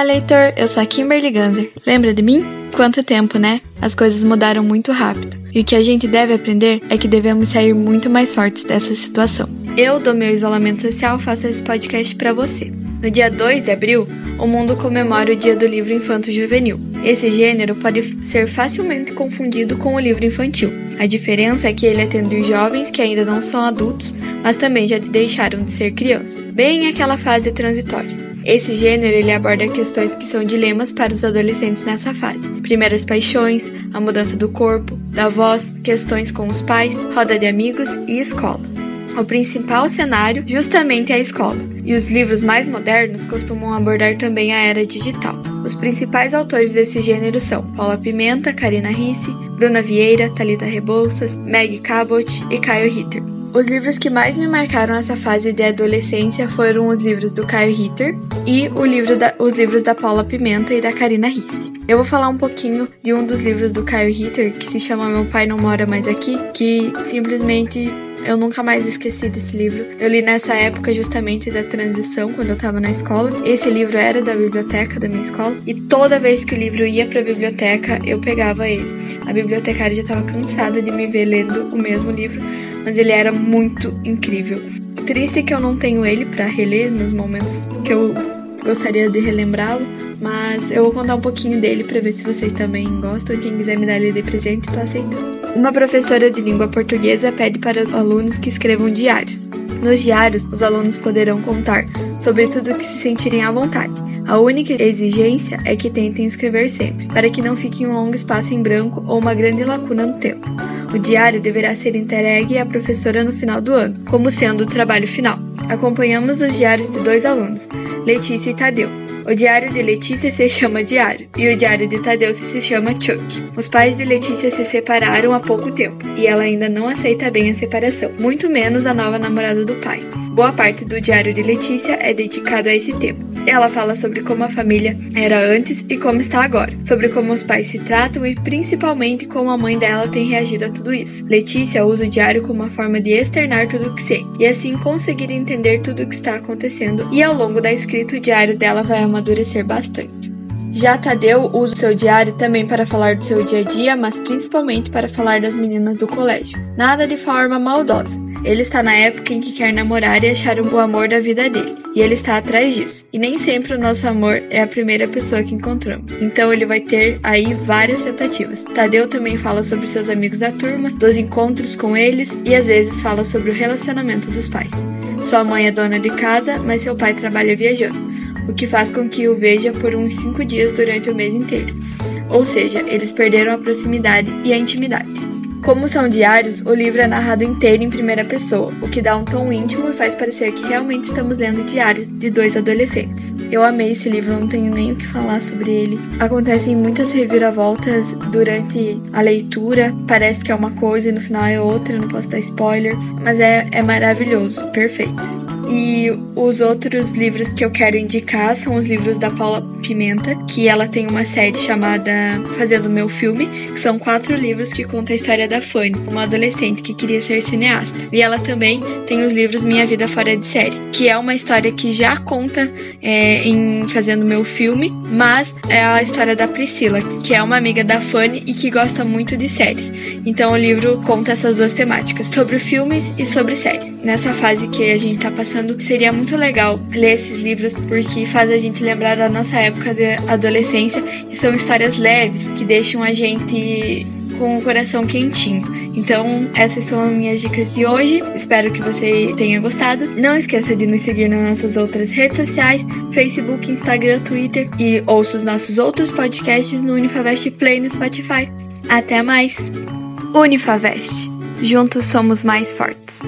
Olá, leitor! Eu sou a Kimberly Ganser. Lembra de mim? Quanto tempo, né? As coisas mudaram muito rápido. E o que a gente deve aprender é que devemos sair muito mais fortes dessa situação. Eu, do meu isolamento social, faço esse podcast para você. No dia 2 de abril, o mundo comemora o Dia do Livro Infanto Juvenil. Esse gênero pode ser facilmente confundido com o livro infantil. A diferença é que ele atende jovens que ainda não são adultos, mas também já deixaram de ser crianças, bem aquela fase transitória. Esse gênero ele aborda questões que são dilemas para os adolescentes nessa fase. Primeiras paixões, a mudança do corpo, da voz, questões com os pais, roda de amigos e escola. O principal cenário justamente é a escola, e os livros mais modernos costumam abordar também a era digital. Os principais autores desse gênero são Paula Pimenta, Karina Risse, Bruna Vieira, Talita Rebouças, Meg Cabot e Caio Ritter. Os livros que mais me marcaram essa fase de adolescência foram os livros do Caio Ritter e livro da, os livros da Paula Pimenta e da Karina Risse. Eu vou falar um pouquinho de um dos livros do Caio Ritter, que se chama Meu Pai Não Mora Mais Aqui, que simplesmente eu nunca mais esqueci desse livro. Eu li nessa época justamente da transição, quando eu tava na escola. Esse livro era da biblioteca da minha escola. E toda vez que o livro ia pra biblioteca, eu pegava ele. A bibliotecária já tava cansada de me ver lendo o mesmo livro mas ele era muito incrível. Triste que eu não tenho ele para reler nos momentos que eu gostaria de relembrá-lo, mas eu vou contar um pouquinho dele para ver se vocês também gostam. Quem quiser me dar ele de presente, tô aceitando. Uma professora de língua portuguesa pede para os alunos que escrevam diários. Nos diários, os alunos poderão contar sobre tudo que se sentirem à vontade. A única exigência é que tentem escrever sempre, para que não fique um longo espaço em branco ou uma grande lacuna no tempo. O diário deverá ser entregue à professora no final do ano, como sendo o trabalho final. Acompanhamos os diários de dois alunos, Letícia e Tadeu. O diário de Letícia se chama Diário e o diário de Tadeu se chama Chuck. Os pais de Letícia se separaram há pouco tempo e ela ainda não aceita bem a separação, muito menos a nova namorada do pai. Boa parte do diário de Letícia é dedicado a esse tema. Ela fala sobre como a família era antes e como está agora, sobre como os pais se tratam e principalmente como a mãe dela tem reagido a tudo isso. Letícia usa o diário como uma forma de externar tudo o que sente e assim conseguir entender tudo o que está acontecendo, e ao longo da escrita o diário dela vai amadurecer bastante. Já Tadeu usa o seu diário também para falar do seu dia a dia, mas principalmente para falar das meninas do colégio. Nada de forma maldosa ele está na época em que quer namorar e achar o amor da vida dele, e ele está atrás disso. E nem sempre o nosso amor é a primeira pessoa que encontramos. Então ele vai ter aí várias tentativas. Tadeu também fala sobre seus amigos da turma, dos encontros com eles e às vezes fala sobre o relacionamento dos pais. Sua mãe é dona de casa, mas seu pai trabalha viajando, o que faz com que o veja por uns cinco dias durante o mês inteiro. Ou seja, eles perderam a proximidade e a intimidade. Como são diários, o livro é narrado inteiro em primeira pessoa, o que dá um tom íntimo e faz parecer que realmente estamos lendo diários de dois adolescentes. Eu amei esse livro, não tenho nem o que falar sobre ele. Acontecem muitas reviravoltas durante a leitura, parece que é uma coisa e no final é outra, não posso dar spoiler, mas é, é maravilhoso, perfeito. E os outros livros que eu quero indicar são os livros da Paula Pimenta, que ela tem uma série chamada Fazendo Meu Filme, que são quatro livros que contam a história da Fanny, uma adolescente que queria ser cineasta. E ela também tem os livros Minha Vida Fora de Série, que é uma história que já conta é, em Fazendo Meu Filme, mas é a história da Priscila, que é uma amiga da Fanny e que gosta muito de séries. Então o livro conta essas duas temáticas, sobre filmes e sobre séries. Nessa fase que a gente tá passando pensando que seria muito legal ler esses livros porque faz a gente lembrar da nossa época de adolescência e são histórias leves que deixam a gente com o coração quentinho. Então, essas são as minhas dicas de hoje. Espero que você tenha gostado. Não esqueça de nos seguir nas nossas outras redes sociais: Facebook, Instagram, Twitter e ouça os nossos outros podcasts no Unifavest Play no Spotify. Até mais! Unifavest. Juntos somos mais fortes.